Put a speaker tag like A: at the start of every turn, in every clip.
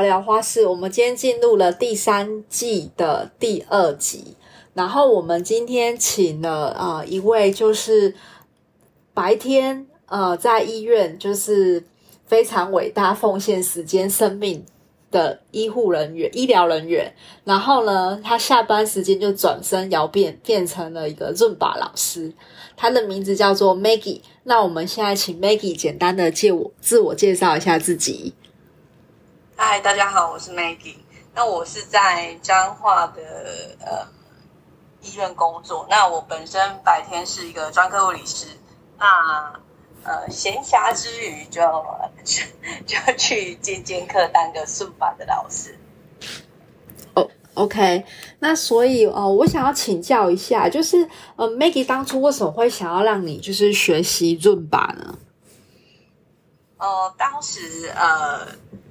A: 聊聊花式。我们今天进入了第三季的第二集，然后我们今天请了呃一位，就是白天呃在医院就是非常伟大奉献时间生命的医护人员、医疗人员，然后呢，他下班时间就转身摇变，变成了一个润把老师。他的名字叫做 Maggie。那我们现在请 Maggie 简单的介我自我介绍一下自己。
B: 嗨，大家好，我是 Maggie。那我是在彰化的呃医院工作。那我本身白天是一个专科护理师。那呃闲暇之余就就 就去健健课当个顺法的老师。
A: 哦，OK。那所以呃，我想要请教一下，就是呃，Maggie 当初为什么会想要让你就是学习润版呢？
B: 哦，当时呃。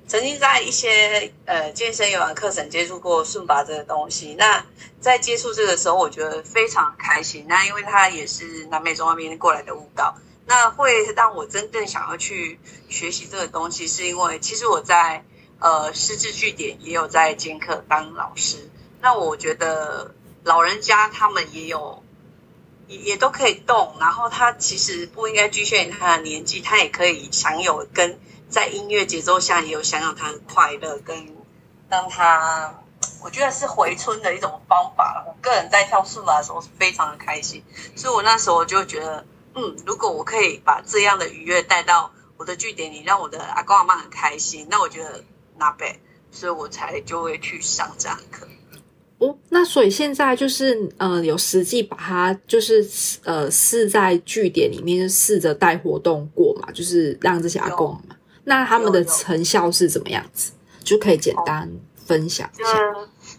B: 曾经在一些呃健身有氧课程接触过顺拔这个东西，那在接触这个时候，我觉得非常开心。那因为它也是南美洲那边过来的舞蹈，那会让我真正想要去学习这个东西，是因为其实我在呃师资据点也有在兼课当老师。那我觉得老人家他们也有也也都可以动，然后他其实不应该局限于他的年纪，他也可以享有跟。在音乐节奏下，也有想想他的快乐，跟让他，我觉得是回春的一种方法。我个人在跳数码的时候是非常的开心，所以我那时候就觉得，嗯，如果我可以把这样的愉悦带到我的据点里，让我的阿公阿妈很开心，那我觉得那呗，所以我才就会去上这样课。
A: 哦，那所以现在就是，呃，有实际把它就是呃试在据点里面试着带活动过嘛，就是让这些阿公嘛。那他们的成效是怎么样子？就可以简单分享一下。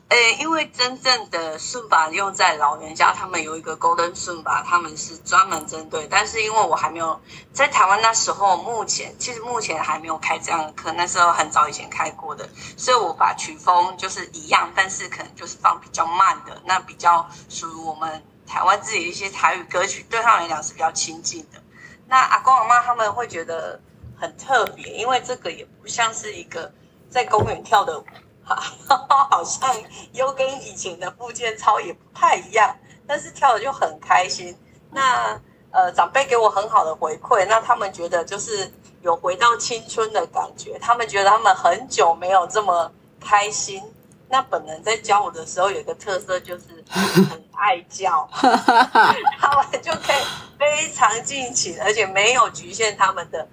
B: 诶，因为真正的顺法用在老人家，他们有一个 Golden 顺把，他们是专门针对。但是因为我还没有在台湾那时候，目前其实目前还没有开这样的课，那时候很早以前开过的，所以我把曲风就是一样，但是可能就是放比较慢的，那比较属于我们台湾自己一些台语歌曲，对他们来讲是比较亲近的。那阿公阿妈他们会觉得。很特别，因为这个也不像是一个在公园跳的舞，好像又跟以前的复健操也不太一样，但是跳的就很开心。那呃，长辈给我很好的回馈，那他们觉得就是有回到青春的感觉，他们觉得他们很久没有这么开心。那本人在教我的时候有一个特色，就是很 爱叫，他们就可以非常尽情，而且没有局限他们的。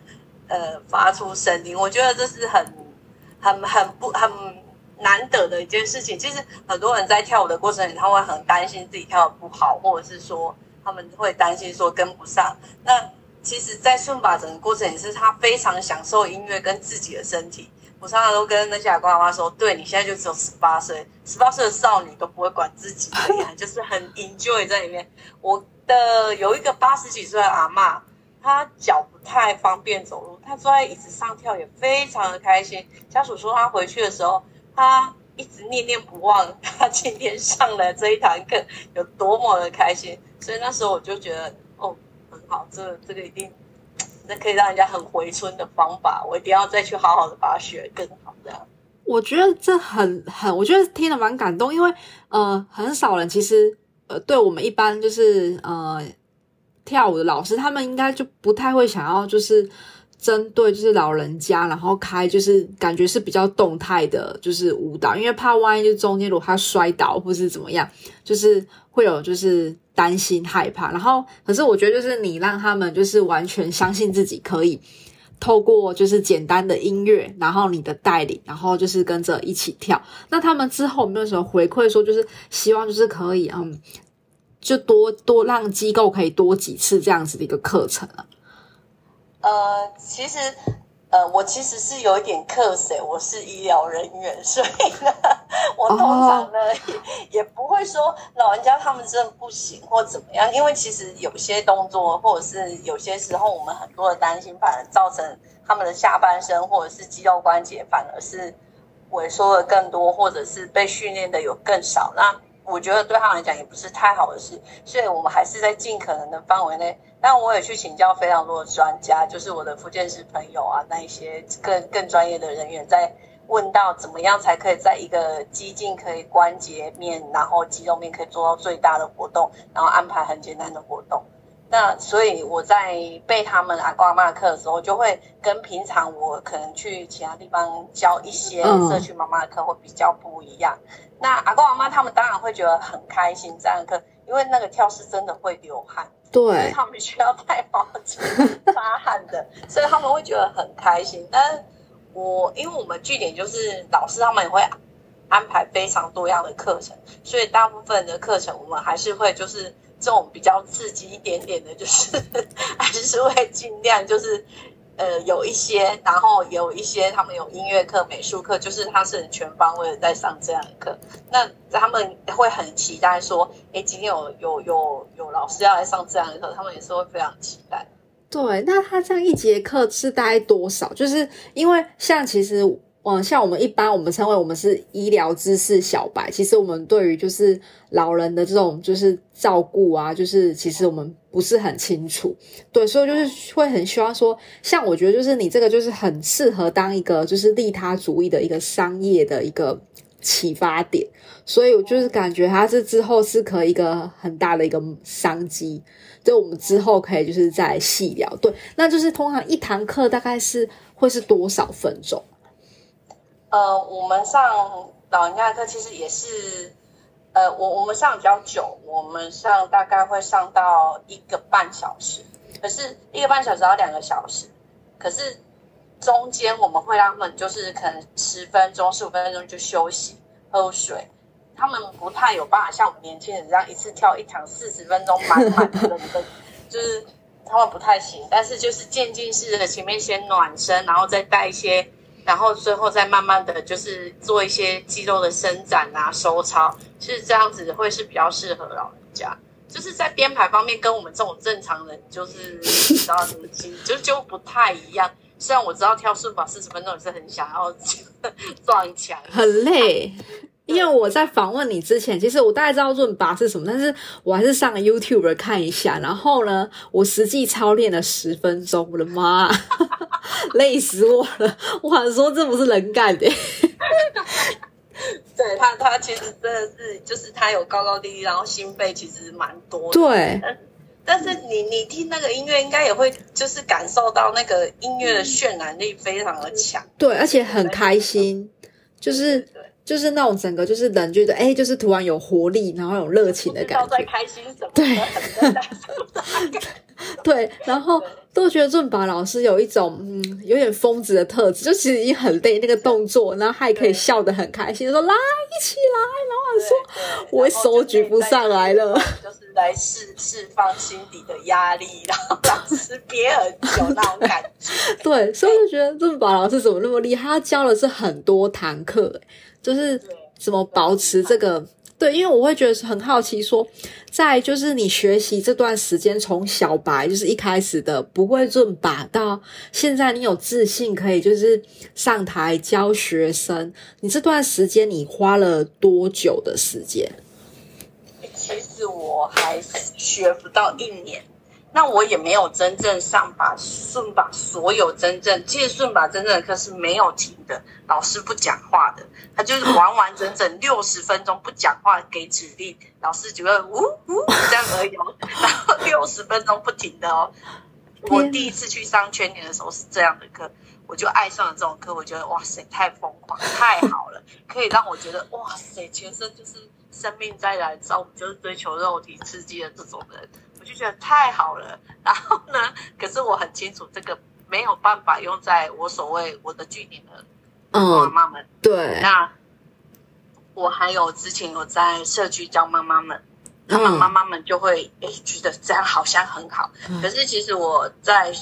B: 呃，发出声音，我觉得这是很、很、很不、很难得的一件事情。其实很多人在跳舞的过程里，他会很担心自己跳的不好，或者是说他们会担心说跟不上。那其实，在顺把整个过程也是他非常享受音乐跟自己的身体。我常常都跟那些阿公阿妈说：“对你现在就只有十八岁，十八岁的少女都不会管自己的 呀，就是很 enjoy 在里面。”我的有一个八十几岁的阿妈。他脚不太方便走路，他坐在椅子上跳也非常的开心。家属说他回去的时候，他一直念念不忘他今天上了这一堂课有多么的开心。所以那时候我就觉得，哦，很好，这这个一定那可以让人家很回春的方法，我一定要再去好好的把它学更好。这样，
A: 我觉得这很很，我觉得听了蛮感动，因为呃，很少人其实呃，对我们一般就是呃。跳舞的老师，他们应该就不太会想要，就是针对就是老人家，然后开就是感觉是比较动态的，就是舞蹈，因为怕万一就中间如果他摔倒或是怎么样，就是会有就是担心害怕。然后，可是我觉得就是你让他们就是完全相信自己可以透过就是简单的音乐，然后你的带领，然后就是跟着一起跳。那他们之后有没有什么回馈说，就是希望就是可以嗯。就多多让机构可以多几次这样子的一个课程啊。
B: 呃，其实，呃，我其实是有一点课谁，我是医疗人员，所以呢，我通常呢也不会说老人家他们真的不行或怎么样，因为其实有些动作或者是有些时候我们很多的担心，反而造成他们的下半身或者是肌肉关节反而是萎缩的更多，或者是被训练的有更少。那我觉得对他们来讲也不是太好的事，所以我们还是在尽可能的范围内。但我也去请教非常多的专家，就是我的福建师朋友啊，那一些更更专业的人员，在问到怎么样才可以在一个肌筋可以关节面，然后肌肉面可以做到最大的活动，然后安排很简单的活动。那所以我在备他们阿公阿妈课的时候，就会跟平常我可能去其他地方教一些社区妈妈的课会比较不一样。那阿公阿妈他们当然会觉得很开心这样的课，因为那个跳是真的会流汗，
A: 对，
B: 他们需要带毛巾擦汗的，所以他们会觉得很开心。但我因为我们据点就是老师他们也会安排非常多样的课程，所以大部分的课程我们还是会就是。这种比较刺激一点点的，就是 还是会尽量就是呃有一些，然后有一些他们有音乐课、美术课，就是他是全方位的在上这样的课。那他们会很期待说，哎，今天有有有有老师要来上这样的课，他们也是会非常期待。
A: 对，那他这样一节课是大概多少？就是因为像其实。嗯，像我们一般，我们称为我们是医疗知识小白。其实我们对于就是老人的这种就是照顾啊，就是其实我们不是很清楚。对，所以就是会很希望说，像我觉得就是你这个就是很适合当一个就是利他主义的一个商业的一个启发点。所以我就是感觉它是之后是可以一个很大的一个商机。就我们之后可以就是再细聊。对，那就是通常一堂课大概是会是多少分钟？
B: 呃，我们上老人家的课其实也是，呃，我我们上比较久，我们上大概会上到一个半小时，可是一个半小时到两个小时，可是中间我们会让他们就是可能十分钟、十五分钟就休息喝水，他们不太有办法像我们年轻人这样一次跳一堂四十分钟满满的，就是他们不太行，但是就是渐进式的，前面先暖身，然后再带一些。然后最后再慢慢的就是做一些肌肉的伸展啊、收操，其实这样子会是比较适合老人家。就是在编排方面，跟我们这种正常人就是你知道什么筋，就就不太一样。虽然我知道跳顺法四十分钟也是很想要 撞墙，
A: 很累。因为我在访问你之前，其实我大概知道润拔是什么，但是我还是上了 YouTube 看一下。然后呢，我实际操练了十分钟，我的妈，累死我了！我想说这不是人干的。
B: 对他，他其实真的是，就是他有高高低低，然后心肺其实蛮多。
A: 对，
B: 但是你你听那个音乐，应该也会就是感受到那个音乐的渲染力非常的强。
A: 对，而且很开心，就是。就是那种整个就是人觉得哎，就是突然有活力，然后有热情的感觉。
B: 在开心什么？对，
A: 对，然后都觉得润拔老师有一种嗯，有点疯子的特质，就其实已经很累那个动作，然后还可以笑得很开心，说来一起来，然后说我手举不上来了，
B: 就是来释释放心底的压力，然后老师憋很久那种感觉。
A: 对，所以就觉得润拔老师怎么那么厉害？他教的是很多堂课。就是怎么保持这个对，因为我会觉得很好奇，说在就是你学习这段时间，从小白就是一开始的不会润把到现在你有自信可以就是上台教学生，你这段时间你花了多久的时间？
B: 其实我还学不到一年。那我也没有真正上把顺把所有真正，其实顺把真正的课是没有停的，老师不讲话的，他就是完完整整六十分钟不讲话给指令，老师只会呜呜这样而已，然后六十分钟不停的哦。我第一次去上全年的时候是这样的课，我就爱上了这种课，我觉得哇塞太疯狂太好了，可以让我觉得哇塞全身就是生命在燃烧，我就是追求肉体刺激的这种人。就觉得太好了，然后呢？可是我很清楚，这个没有办法用在我所谓我的据点的妈妈们。
A: 对，
B: 那我还有之前有在社区教妈妈们，他们妈妈们就会诶觉得这样好像很好。可是其实我在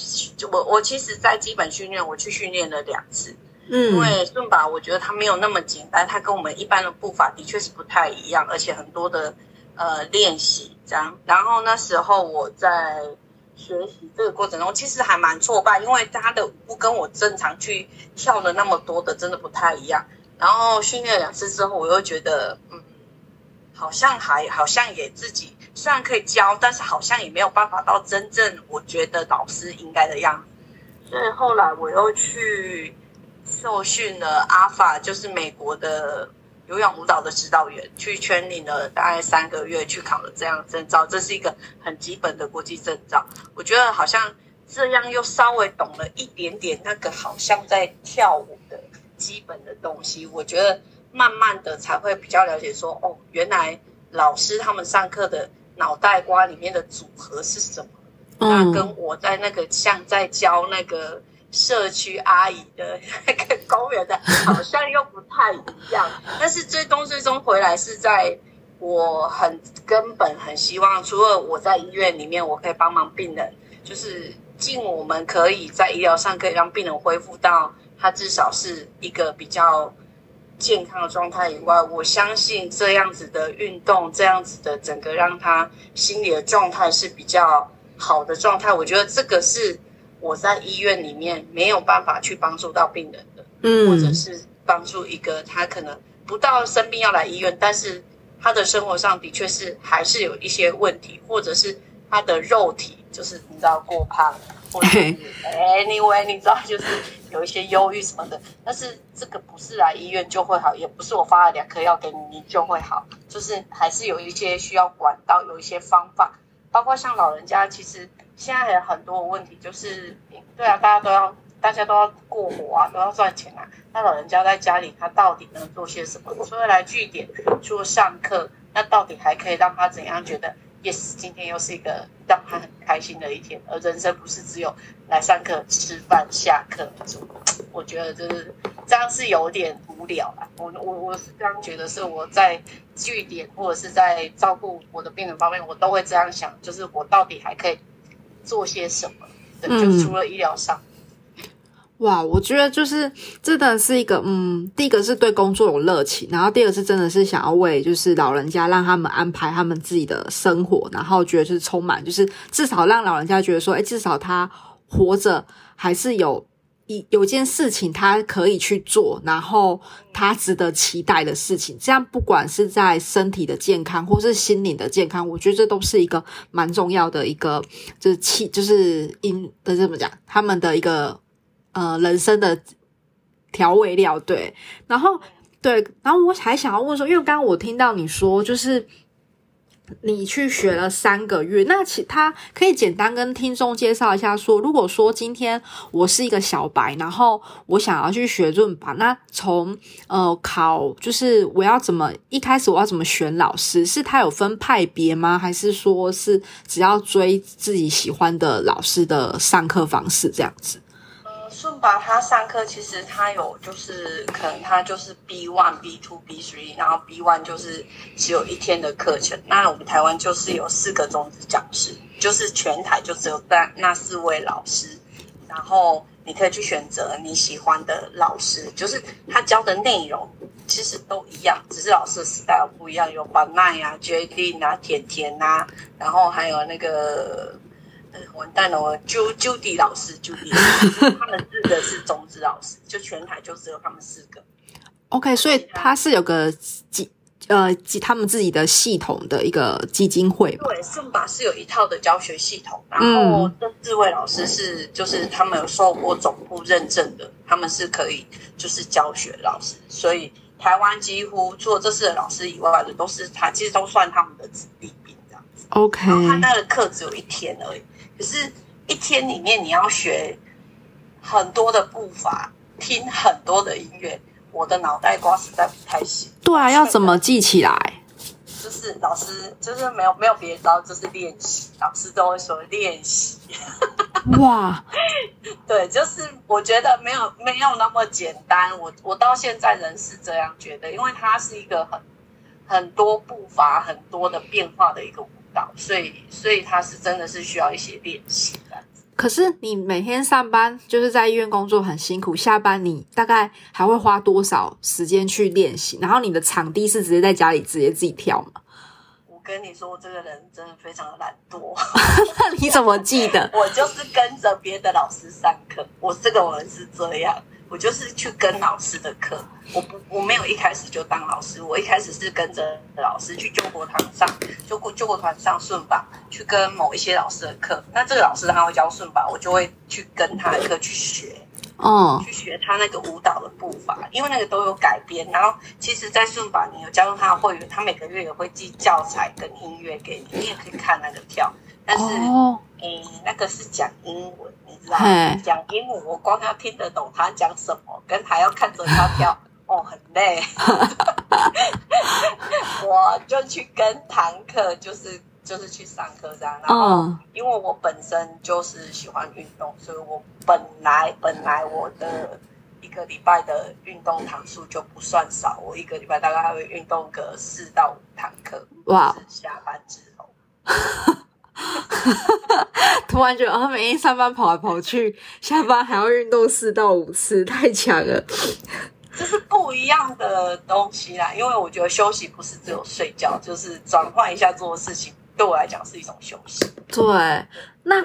B: 我我其实，在基本训练我去训练了两次，嗯，因为顺把我觉得它没有那么简单，它跟我们一般的步伐的确是不太一样，而且很多的。呃，练习这样，然后那时候我在学习这个过程中，其实还蛮挫败，因为他的舞步跟我正常去跳的那么多的真的不太一样。然后训练两次之后，我又觉得，嗯，好像还好像也自己虽然可以教，但是好像也没有办法到真正我觉得老师应该的样子。所以后来我又去受训了阿法，就是美国的有氧舞蹈的指导员，去圈领了大概三个月，去考了这样证照。这是一个很基本的国际证照。我觉得好像这样又稍微懂了一点点那个好像在跳舞的基本的东西。我觉得。慢慢的才会比较了解，说哦，原来老师他们上课的脑袋瓜里面的组合是什么？那跟我在那个像在教那个社区阿姨的那个公园的，好像又不太一样。但是最终最终回来是在我很根本很希望，除了我在医院里面我可以帮忙病人，就是尽我们可以在医疗上可以让病人恢复到他至少是一个比较。健康的状态以外，我相信这样子的运动，这样子的整个让他心理的状态是比较好的状态。我觉得这个是我在医院里面没有办法去帮助到病人的，嗯，或者是帮助一个他可能不到生病要来医院，但是他的生活上的确是还是有一些问题，或者是他的肉体就是你知道过胖，或者是 anyway 你知道就是。有一些忧郁什么的，但是这个不是来医院就会好，也不是我发了两颗药给你你就会好，就是还是有一些需要管道，有一些方法，包括像老人家，其实现在有很多问题，就是对啊，大家都要大家都要过活啊，都要赚钱啊，那老人家在家里他到底能做些什么？除了来据点，除了上课，那到底还可以让他怎样觉得？yes，今天又是一个让他很开心的一天，而人生不是只有来上课、吃饭、下课。我觉得就是这样是有点无聊啊。我我我是这样觉得，是我在据点或者是在照顾我的病人方面，我都会这样想，就是我到底还可以做些什么？对，就除了医疗上。
A: 哇，我觉得就是真的是一个，嗯，第一个是对工作有热情，然后第二个是真的是想要为就是老人家让他们安排他们自己的生活，然后觉得就是充满，就是至少让老人家觉得说，哎，至少他活着还是有一有件事情他可以去做，然后他值得期待的事情，这样不管是在身体的健康或是心灵的健康，我觉得这都是一个蛮重要的一个，就是气就是因的这么讲，他们的一个。呃，人生的调味料，对，然后对，然后我还想要问说，因为刚刚我听到你说，就是你去学了三个月，那其他可以简单跟听众介绍一下，说如果说今天我是一个小白，然后我想要去学润吧，那从呃考，就是我要怎么一开始我要怎么选老师？是他有分派别吗？还是说是只要追自己喜欢的老师的上课方式这样子？
B: 顺吧，他上课其实他有就是可能他就是 B one、B two、B three，然后 B one 就是只有一天的课程。那我们台湾就是有四个中职讲师，就是全台就只有那那四位老师，然后你可以去选择你喜欢的老师，就是他教的内容其实都一样，只是老师的 style 不一样，有板奈啊、J D 啊、甜甜啊，然后还有那个。完蛋了！我朱朱迪老师，朱迪，他们四个是中职老师，就全台就只有他们四个。
A: OK，所以他是有个基呃基他们自己的系统的一个基金会。
B: 对，圣法是有一套的教学系统，然后这四位老师是就是他们有受过总部认证的，他们是可以就是教学老师，所以台湾几乎除了这四个老师以外的都是他，其实都算他们的子弟兵这样子。
A: OK，
B: 然后他那个课只有一天而已。可是，一天里面你要学很多的步伐，听很多的音乐，我的脑袋瓜实在不太行。
A: 对啊，要怎么记起来？
B: 就是老师，就是没有没有别的招，就是练习。老师都会说练习。哇，对，就是我觉得没有没有那么简单。我我到现在仍是这样觉得，因为它是一个很很多步伐、很多的变化的一个。所以，所以他是真的是需要一些练习的。
A: 可是你每天上班就是在医院工作很辛苦，下班你大概还会花多少时间去练习？然后你的场地是直接在家里直接自己跳吗？
B: 我跟你说，我这个人真的非常的懒惰。
A: 你怎么记得？
B: 我就是跟着别的老师上课，我这个人是这样。我就是去跟老师的课，我不我没有一开始就当老师，我一开始是跟着老师去救国堂上，救国救国团上顺吧，去跟某一些老师的课。那这个老师他会教顺吧，我就会去跟他的课去学。
A: 哦，
B: 去学他那个舞蹈的步伐，因为那个都有改编。然后，其实，在顺法你有加入他的会员，他每个月也会寄教材跟音乐给你，你也可以看那个跳。但是，
A: 哦，
B: 诶、那个是讲英文，你知道吗？讲英文，我光要听得懂他讲什么，跟还要看着他跳，哦，很累。我就去跟堂课，就是就是去上课这样。然后，
A: 嗯，
B: 因为我本身就是喜欢运动，所以我本来本来我的一个礼拜的运动堂数就不算少，我一个礼拜大概还会运动个四到五堂课。
A: 哇
B: 就是下班之后，
A: 突然觉得啊，每天上班跑来跑去，下班还要运动四到五次，太强了。
B: 这是不一样的东西啦。因为我觉得休息不是只有睡觉，就是转换一下做的事情，对我来讲是一种休息。
A: 对，那。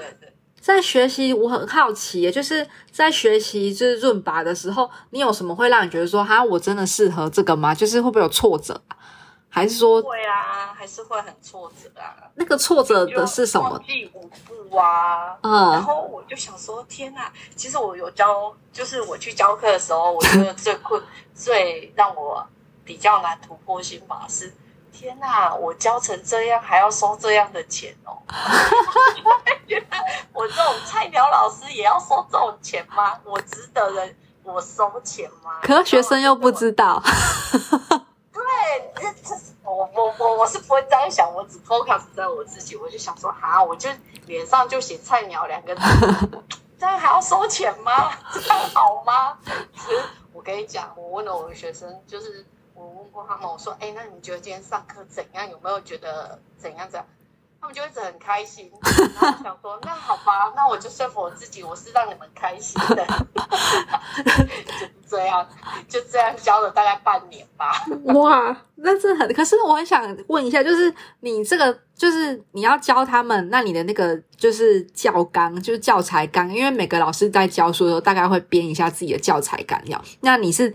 A: 在学习，我很好奇，就是在学习就是润拔的时候，你有什么会让你觉得说，哈，我真的适合这个吗？就是会不会有挫折啊？还是说
B: 会啊，还是会很挫折啊。
A: 那个挫折的是什么
B: 忘？记舞步啊，嗯然
A: 嗯，
B: 后我就想说，天呐！其实我有教，就是我去教课的时候，我觉得最困、最让我比较难突破心法是，天呐！我教成这样，还要收这样的钱哦！觉得我这种菜鸟老师也要收这种钱吗？我值得人我收钱吗？
A: 可是学生又不知道。
B: 对，这这是我我我我是不会这样想，我只 focus 在我自己，我就想说，哈，我就脸上就写菜鸟两个字，这样还要收钱吗？这样好吗？可是我跟你讲，我问了我的学生，就是我问过他们，我说，哎，那你觉得今天上课怎样？有没有觉得怎样怎样？他们就一直很开心，然后想说，那好吧，那我就说服我自己，我是让你们开心的，就这样，就这样教了大概半年吧。
A: 哇，那这很，可是我很想问一下，就是你这个，就是你要教他们，那你的那个就是教纲，就是教材纲，因为每个老师在教书的时候，大概会编一下自己的教材纲要。那你是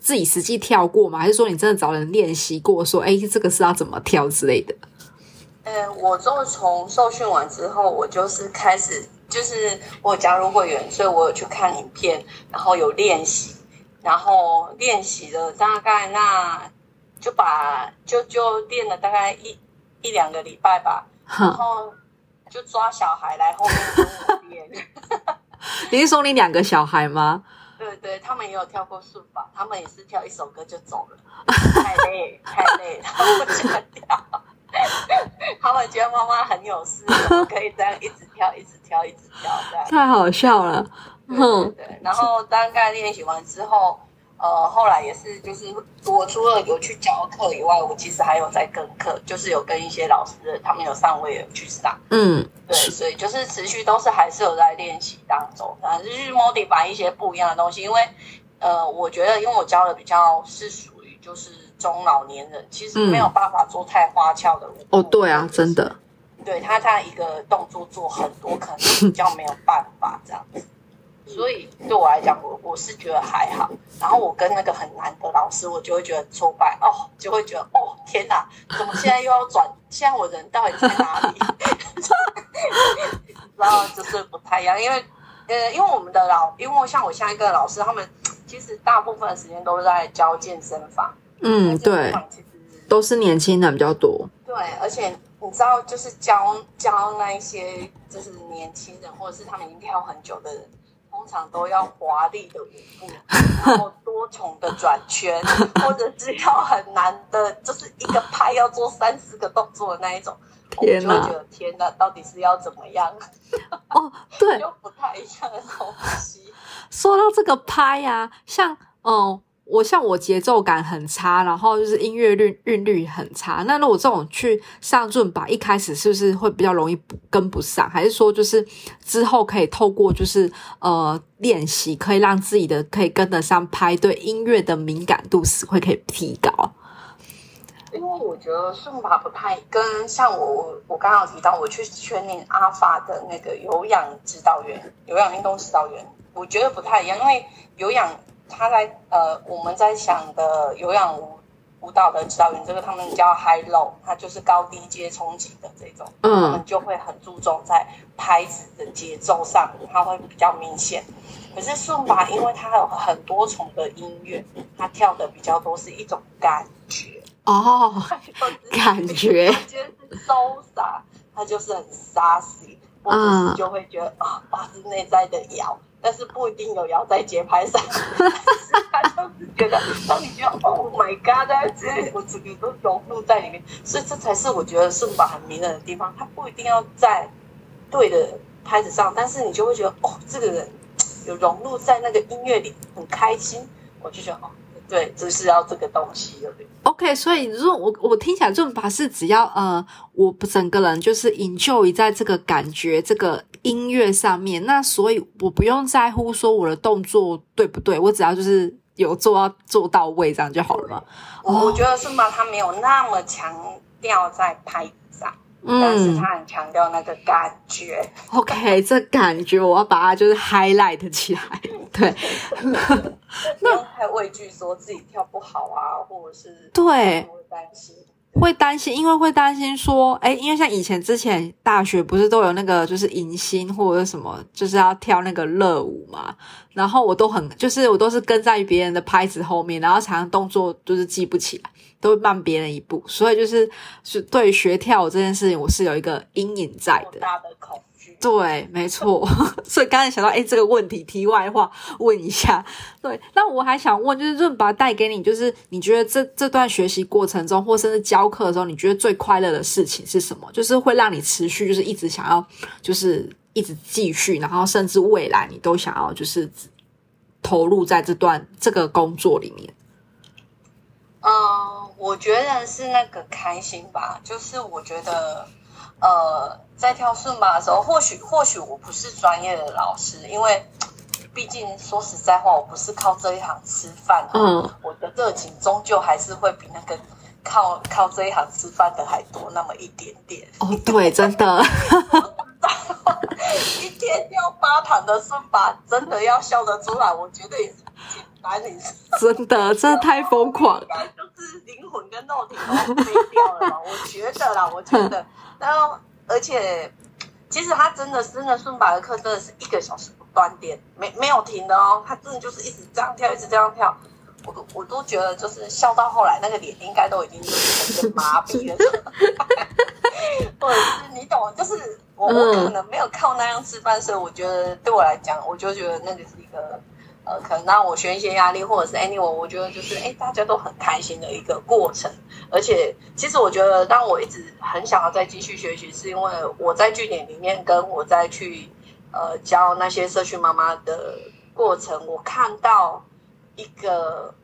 A: 自己实际跳过吗？还是说你真的找人练习过，说，哎，这个是要怎么跳之类的？
B: 呃，我就从受训完之后，我就是开始，就是我有加入会员，所以我有去看影片，然后有练习，然后练习了大概那就把就就练了大概一一两个礼拜吧，然
A: 哼，
B: 后就抓小孩来后面跟我练。
A: 你是说你两个小孩吗？
B: 对对，他们也有跳过顺法，他们也是跳一首歌就走了，太 累太累，他们不想跳。他们觉得妈妈很有事，可以这样一直跳，一直跳，一直跳这样。
A: 太好笑了，嗯，
B: 对对，然后大概练习完之后，呃，后来也是，就是我除了有去教课以外，我其实还有在跟课，就是有跟一些老师，他们有上，我也有去上。
A: 嗯，
B: 对，所以就是持续都是还是有在练习当中，反正就是 modify 一些不一样的东西。因为呃，我觉得因为我教的比较是属于就是中老年人，其实没有办法做太花俏的舞步
A: 哦，对啊，真。的，
B: 对他他一个动作做很多，可能比较没有办法这样子。所以对我来讲，我我是觉得还好。然后我跟那个很难的老师，我就会觉得挫败哦，就会觉得哦天哪，怎么现在又要转？现在我人到底在哪里？然后就是不太一样，因为呃，因为我们的老，因为像我现在跟的老师，他们其实大部分的时间都在教健身房。
A: 嗯，对，都是年轻人比较多，
B: 对，而且你知道，就是教教那一些就是年轻人，或者是他们已经跳很久的人，通常都要华丽的舞步，然后多重的转圈，或者是要很难的，就是一个拍要做三四个动作的那一种。我
A: 天哪
B: 就觉得天哪，到底是要怎么样？
A: 哦，对，
B: 就不太一样的东西。
A: 说到这个拍呀、像嗯，我像我节奏感很差，然后就是音乐律韵律很差。那如果这种去上润吧，一开始是不是会比较容易跟不上？还是说就是之后可以透过就是呃练习，可以让自己的可以跟得上拍，对音乐的敏感度是会可以提高？
B: 因为我觉得顺法不太跟像我我我刚刚有提到，我去训练阿法的那个有氧指导员、有氧运动指导员我觉得不太一样，因为有氧，他在呃，我们在想的有氧舞舞蹈的指导员，这个他们叫 high low，它就是高低阶冲击的这种，他们
A: 嗯
B: 就会很注重在拍子的节奏上，它会比较明显。可是顺拔，因为它有很多重的音乐，它跳的比较多是一种感觉，
A: 哦，感觉
B: 它就是潇洒，他就是很沙细，或者
A: 嗯
B: 是就会觉得啊，发自内在的摇，但是不一定有摇在节拍上，他就是觉得，当你觉得 Oh my God，我整个都融入在里面，所以这才是我觉得顺宝很迷人的地方，他不一定要在对的拍子上，但是你就会觉得哦，这个人有融入在那个音乐里，很开心，我就觉得哦，对，就是要这个东西
A: OK，所以润我我听起来润法是只要呃，我整个人就是 enjoy 在这个感觉这个音乐上面，那所以我不用在乎说我的动作对不对，我只要就是有做到做到位，这样就好了嘛。
B: 我我觉得顺巴他没有那么强调在拍但是
A: 嗯
B: 他很强调那个感觉。
A: ，OK，这感觉我要把它就是 highlight 起来，对
B: 不用太畏惧说自己跳不好啊，或者是
A: 对。
B: 会担心。
A: 会担心，因为会担心说，哎，因为像以前之前大学不是都有那个就是迎新或者什么，就是要跳那个热舞嘛，然后我都很就是我都是跟在别人的拍子后面，然后常常动作就是记不起来，都会慢别人一步，所以就是是对学跳舞这件事情，我是有一个阴影在的。
B: 大的恐惧。
A: 对，没错。所以刚才想到，哎，这个问题，题外话问一下。对，那我还想问，就是润拔带给你，就是你觉得这这段学习过程中，或甚至教课的时候，你觉得最快乐的事情是什么？就是会让你持续，就是一直想要，就是一直继续，然后甚至未来你都想要，就是投入在这段这个工作里面。
B: 嗯，我觉得是那个开心吧，就是我觉得，呃，在跳顺吧的时候，或许或许我不是专业的老师，因为毕竟说实在话，我不是靠这一行吃饭、啊，
A: 嗯，
B: 我的热情终究还是会比那个靠靠这一行吃饭的还多那么一点点。
A: 哦，对，真的，
B: 一天跳八堂的顺吧，真的要笑得出来，我觉得也是不简单，你是。
A: 真的，真的太疯狂
B: 了。就是灵魂跟肉体都飞掉了？我觉得啦，我觉得。然后，而且，其实他真的真的顺拔的课真的是一个小时不断电，没没有停的哦。他真的就是一直这样跳，一直这样跳。我都我都觉得，就是笑到后来，那个脸应该都已经麻痹了，或者是你懂，就是我我可能没有靠那样吃饭，所以我觉得对我来讲，我就觉得那个是一个呃，可能让我宣泄压力，或者是 anyway，我觉得就是哎，大家都很开心的一个过程。而且，其实我觉得让我一直很想要再继续学习，是因为我在据点里面跟我在去呃教那些社区妈妈的过程，我看到一个。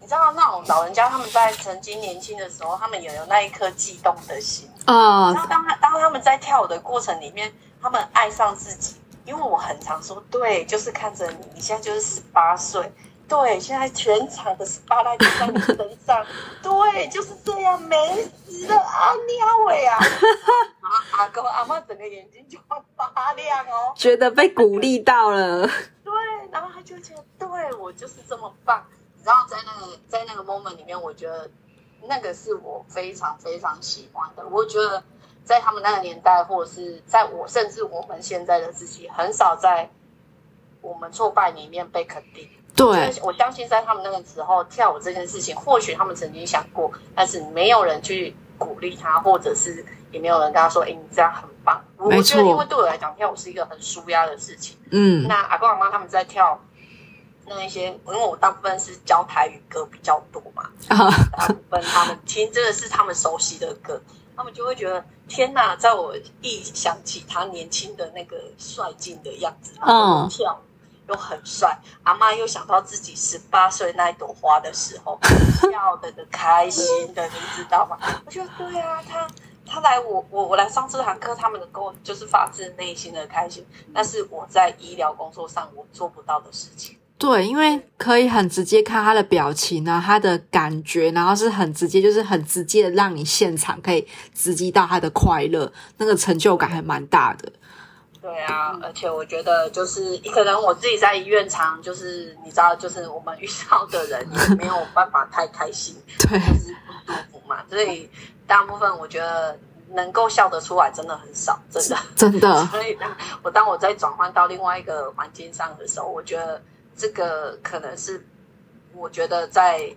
B: 你知道那种老人家他们在曾经年轻的时候，他们也有那一颗悸动的心。
A: 啊、
B: 然后当他当他们在跳舞的过程里面，他们爱上自己，因为我很常说，对，就是看着你，你现在就是十八岁，对，现在全场的十八代都在你身上，对，就是这样，没死的啊，你好伟啊！然后阿公阿妈整个眼睛就会发亮哦，
A: 觉得被鼓励到了。
B: 对，然后他就觉得，对我就是这么棒。你知道，在那个在那个 moment 里面，我觉得那个是我非常非常喜欢的。我觉得在他们那个年代，或者是在我甚至我们现在的自己，很少在我们挫败里面被肯定。
A: 对，
B: 我相信在他们那个时候跳舞这件事情，或许他们曾经想过，但是没有人去鼓励他，或者是也没有人跟他说：“哎，你这样很棒。”我觉得，
A: 错
B: 因为对我来讲，跳舞是一个很舒压的事情。
A: 嗯，
B: 那阿公阿妈他们在跳那一些，因为我大部分是教台语歌比较多嘛，
A: 啊，
B: 大部分他们听真的是他们熟悉的歌，他们就会觉得天哪，在我一想起他年轻的那个帅劲的样子，然后又跳又很帅，阿妈又想到自己十八岁那一朵花的时候，笑的的开心的，你知道吗？我觉得对啊，他。他来我我我来上这堂课，他们能够就是发自内心的开心，那是我在医疗工作上我做不到的事情。
A: 对，因为可以很直接看他的表情啊，他的感觉，然后是很直接，就是很直接的让你现场可以直击到他的快乐，那个成就感还蛮大的。
B: 对啊，而且我觉得就是可能我自己在医院常就是你知道，就是我们遇到的人也没有办法太开心，
A: 对，
B: 就是不舒服嘛，所以大部分我觉得能够笑得出来真的很少，真的
A: 真的。
B: 所以当我当我在转换到另外一个环境上的时候，我觉得这个可能是我觉得在。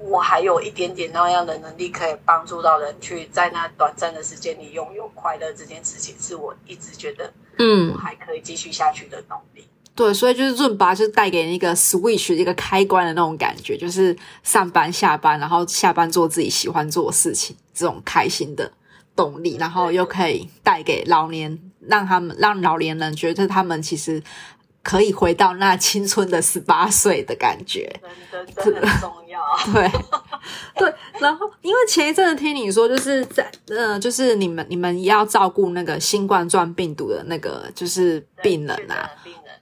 B: 我还有一点点那样的能力，可以帮助到人去在那短暂的时间里拥有快乐。这件事情是我一直觉得，嗯，还可以继续下去的动力。
A: 对，所以就是润吧，就是带给你一个 switch 一个开关的那种感觉，就是上班下班，然后下班做自己喜欢做的事情，这种开心的动力，然后又可以带给老年，让他们让老年人觉得他们其实。可以回到那青春的十八岁的感觉，
B: 真的很重要。
A: 对对，然后因为前一阵子听你说，就是在呃，就是你们你们要照顾那个新冠状病毒的那个就是病人啊。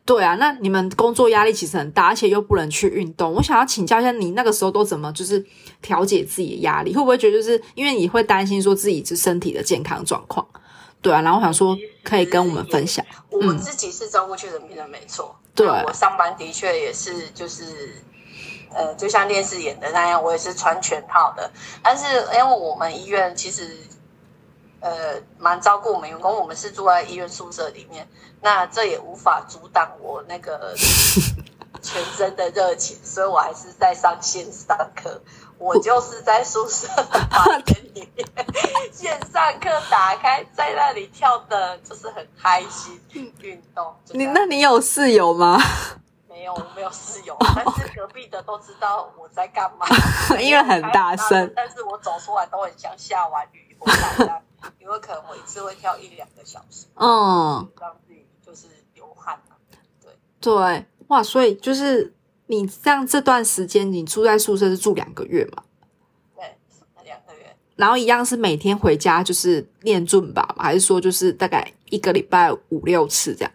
A: 对啊，那你们工作压力其实很大，而且又不能去运动。我想要请教一下，你那个时候都怎么就是调节自己的压力？会不会觉得就是因为你会担心说自己是身体的健康状况？对啊，然后我想说可以跟我们分享。
B: 我自己是照顾确诊病人，没错。对，我上班的确也是，就是呃，就像电视演的那样，我也是穿全套的。但是因为我们医院其实呃蛮照顾我们员工，我们是住在医院宿舍里面，那这也无法阻挡我那个 全身的热情，所以我还是在上线上课。我就是在宿舍房间里面线上课打开，在那里跳的，就是很开心运动。
A: 你那你有室友吗？
B: 没有，我没有室友，但是隔壁的都知道我在干嘛，
A: 因为很大声。
B: 但是我走出来都很像下完雨回来，因为可能我一次会跳一两个小时，嗯，让自己就是流汗对
A: 对，哇，所以就是。你这样这段时间，你住在宿舍是住两个月嘛？
B: 对，两个月。
A: 然后一样是每天回家就是练尊吧，还是说就是大概一个礼拜五六次这样？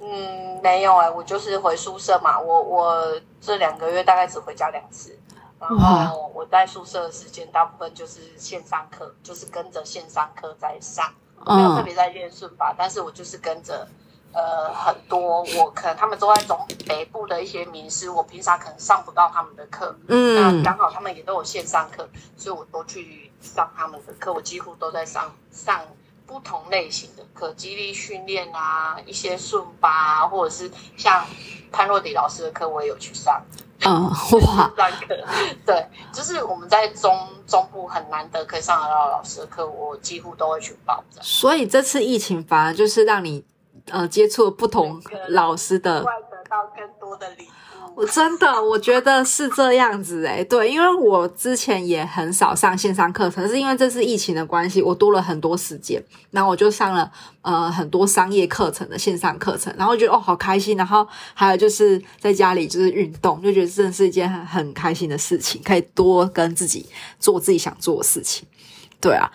B: 嗯，没有哎，我就是回宿舍嘛。我我这两个月大概只回家两次，然后我在宿舍的时间大部分就是线上课，就是跟着线上课在上，没有特别在练顺吧，但是我就是跟着。呃，很多我可能他们都在中北部的一些名师，我平常可能上不到他们的课，嗯，那刚好他们也都有线上课，所以我都去上他们的课。我几乎都在上上不同类型的课，激励训练啊，一些顺巴，或者是像潘若迪老师的课，我也有去上。嗯，哇，上课，对，就是我们在中中部很难得可以上得到老师的课，我几乎都会去报。
A: 所以这次疫情反而就是让你。呃，接触不同老师的，
B: 得到更多的礼物。
A: 我真的，我觉得是这样子哎，对，因为我之前也很少上线上课程，是因为这次疫情的关系，我多了很多时间，然后我就上了呃很多商业课程的线上课程，然后觉得哦好开心，然后还有就是在家里就是运动，就觉得真的是一件很很开心的事情，可以多跟自己做自己想做的事情，对啊。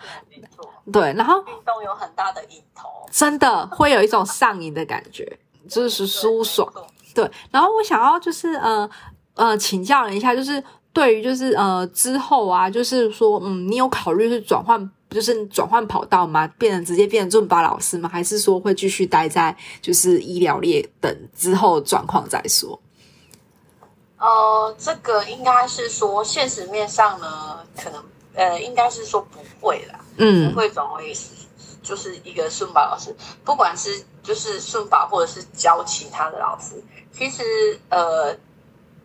A: 对，然后
B: 运动有很大的瘾头，
A: 真的会有一种上瘾的感觉，就是舒爽。对，然后我想要就是呃呃请教一下，就是对于就是呃之后啊，就是说嗯，你有考虑是转换，就是转换跑道吗？变成直接变成尊巴老师吗？还是说会继续待在就是医疗列等之后状况再说？
B: 呃，这个应该是说现实面上呢，可能呃应该是说不会啦。嗯，不会转为就是一个顺宝老师，不管是就是顺宝或者是教其他的老师，其实呃，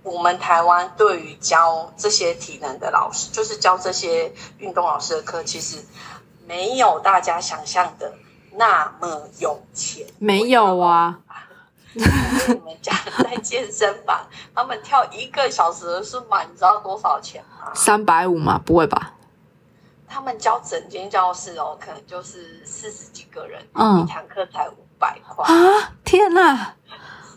B: 我们台湾对于教这些体能的老师，就是教这些运动老师的课，其实没有大家想象的那么有钱。
A: 没有啊，
B: 你们讲在健身房，他们跳一个小时的顺马，你知道多少钱吗？
A: 三百五吗？不会吧？
B: 他们教整间教室哦，可能就是四十几个人，一堂课才五百块
A: 啊！天哪！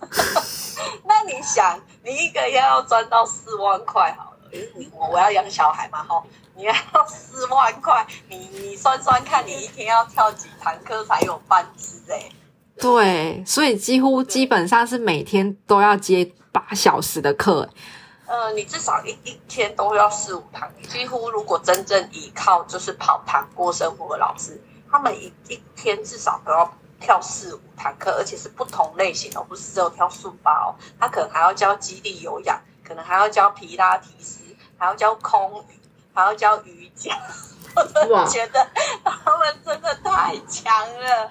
B: 那你想，你一个月要赚到四万块好了，你我我要养小孩嘛吼，你要四万块，你你算算看，你一天要跳几堂课才有半支哎？
A: 对，所以几乎基本上是每天都要接八小时的课。
B: 呃，你至少一一天都要四五堂，几乎如果真正依靠就是跑堂过生活的老师，他们一一天至少都要跳四五堂课，而且是不同类型的，不是只有跳速八哦，他可能还要教基地有氧，可能还要教皮拉提斯，还要教空余，还要教瑜伽。我真的觉得他们真的太强了。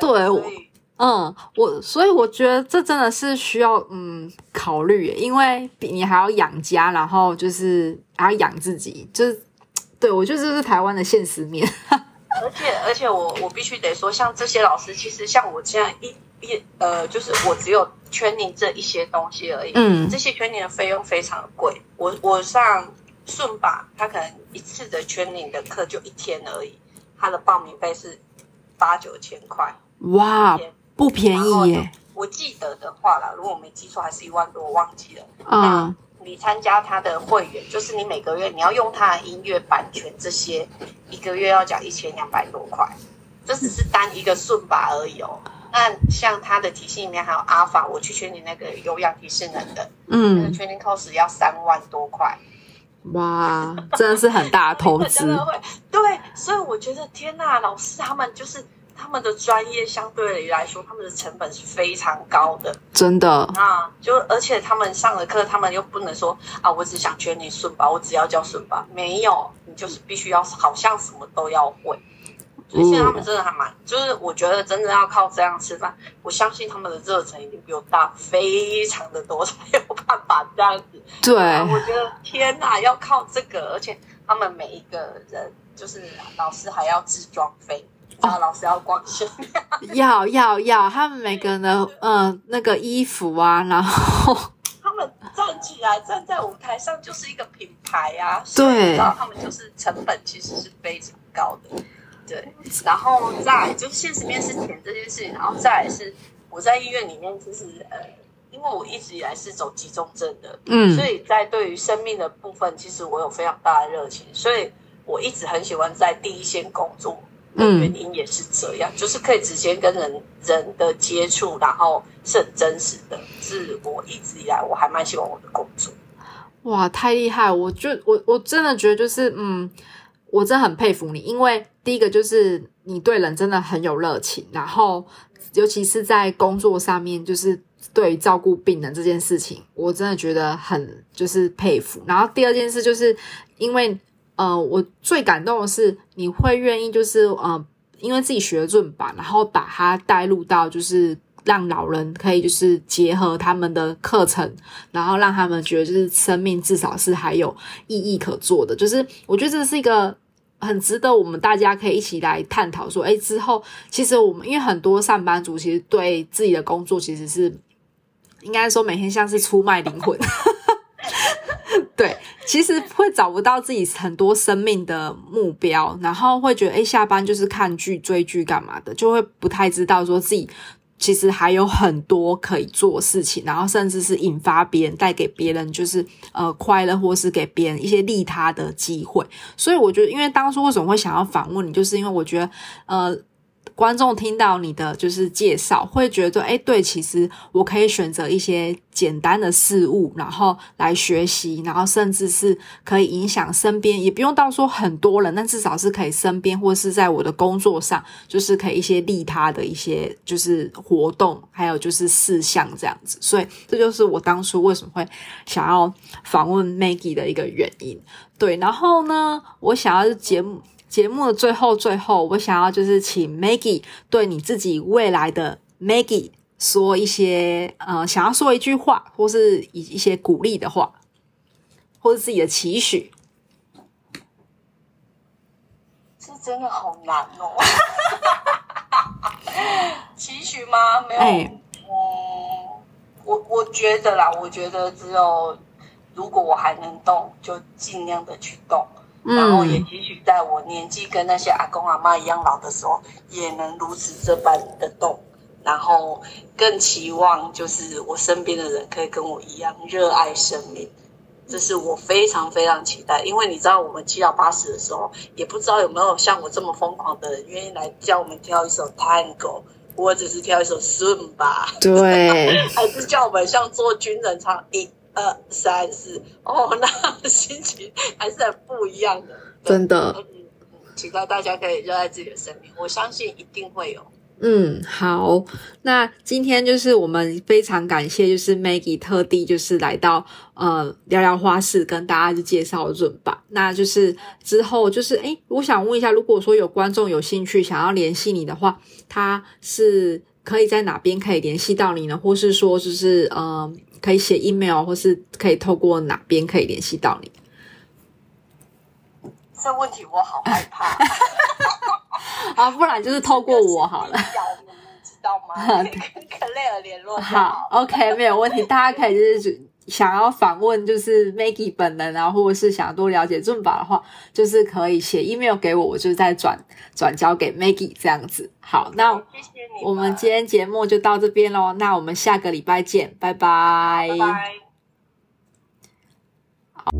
A: 对，嗯，我所以我觉得这真的是需要嗯考虑，因为你还要养家，然后就是还要养自己，就是对我觉得这是台湾的现实面。
B: 而且而且我我必须得说，像这些老师，其实像我这样一一呃，就是我只有圈你这一些东西而已。嗯，这些圈你的费用非常的贵。我我上顺吧，他可能一次的圈你的课就一天而已，他的报名费是八九千块。
A: 哇，不便宜耶！
B: 我记得的话啦，如果我没记错，还是一万多，我忘记了。嗯，你参加他的会员，就是你每个月你要用他的音乐版权这些，一个月要缴一千两百多块。这只是单一个顺把而已哦。那像他的体系里面还有阿法，我去圈你那个有氧提示能的，嗯，那个 training cost 要三万多块。
A: 哇，真的是很大投资。
B: 对，所以我觉得天呐，老师他们就是。他们的专业相对来说，他们的成本是非常高的，
A: 真的。
B: 啊，就而且他们上了课，他们又不能说啊，我只想学你顺吧，我只要教顺吧，没有，你就是必须要好像什么都要会。所以现在他们真的还蛮，就是我觉得真的要靠这样吃饭，我相信他们的热忱一定比我大非常的多，才有办法这样子。
A: 对，
B: 我觉得天哪，要靠这个，而且他们每一个人就是老师还要自装费。啊，老师要光鲜，
A: 要要要，他们每个人的嗯那个衣服啊，然后
B: 他们站起来站在舞台上就是一个品牌啊，
A: 对，
B: 然后他们就是成本其实是非常高的，对，然后再就是现实面试钱这件事情，然后再来是我在医院里面就是呃，因为我一直以来是走急重症的，嗯，所以在对于生命的部分，其实我有非常大的热情，所以我一直很喜欢在第一线工作。原因也是这样，就是可以直接跟人人的接触，然后是很真实的。是我一直以来我还蛮喜欢我的工作。
A: 哇，太厉害！我就我我真的觉得就是，嗯，我真的很佩服你，因为第一个就是你对人真的很有热情，然后尤其是在工作上面，就是对照顾病人这件事情，我真的觉得很就是佩服。然后第二件事就是因为。呃，我最感动的是你会愿意，就是呃，因为自己学润吧，然后把它带入到，就是让老人可以就是结合他们的课程，然后让他们觉得就是生命至少是还有意义可做的。就是我觉得这是一个很值得我们大家可以一起来探讨说，哎，之后其实我们因为很多上班族其实对自己的工作其实是应该说每天像是出卖灵魂。对，其实会找不到自己很多生命的目标，然后会觉得，哎，下班就是看剧、追剧干嘛的，就会不太知道说自己其实还有很多可以做事情，然后甚至是引发别人、带给别人就是呃快乐，或是给别人一些利他的机会。所以我觉得，因为当初为什么会想要访问你，就是因为我觉得，呃。观众听到你的就是介绍，会觉得，哎，对，其实我可以选择一些简单的事物，然后来学习，然后甚至是可以影响身边，也不用到说很多人，但至少是可以身边或是在我的工作上，就是可以一些利他的一些就是活动，还有就是事项这样子。所以这就是我当初为什么会想要访问 Maggie 的一个原因。对，然后呢，我想要节目。节目的最后，最后，我想要就是请 Maggie 对你自己未来的 Maggie 说一些呃，想要说一句话，或是一一些鼓励的话，或是自己的期许。
B: 是真的好难哦，期许吗？没有，嗯，我我觉得啦，我觉得只有如果我还能动，就尽量的去动。然后也期许在我年纪跟那些阿公阿妈一样老的时候，也能如此这般的动。然后更期望就是我身边的人可以跟我一样热爱生命，这是我非常非常期待。因为你知道，我们七老八十的时候，也不知道有没有像我这么疯狂的人愿意来教我们跳一首 Tango，或者是跳一首 Zumba，
A: 对，
B: 还是叫我们像做军人唱一。二三四，哦，那心情还是很不一样的，
A: 真的。
B: 期待大家可以热爱自己的生命，我相信一定会有。
A: 嗯，好，那今天就是我们非常感谢，就是 Maggie 特地就是来到呃聊聊花市，跟大家去介绍润吧。那就是之后就是诶，我想问一下，如果说有观众有兴趣想要联系你的话，他是可以在哪边可以联系到你呢？或是说就是呃可以写 email，或是可以透过哪边可以联系到你？
B: 这问题我好害怕。
A: 啊，不然就是透过我好了，
B: 你知道吗？跟克莱尔联络
A: 好，OK，没有问题。大家可以就是想要访问，就是 Maggie 本人啊，或者是想要多了解尊法的话，就是可以写 email 给我，我就再转转交给 Maggie 这样子。好，那。我们今天节目就到这边喽，那我们下个礼拜见，拜拜。
B: 拜拜。
A: 好。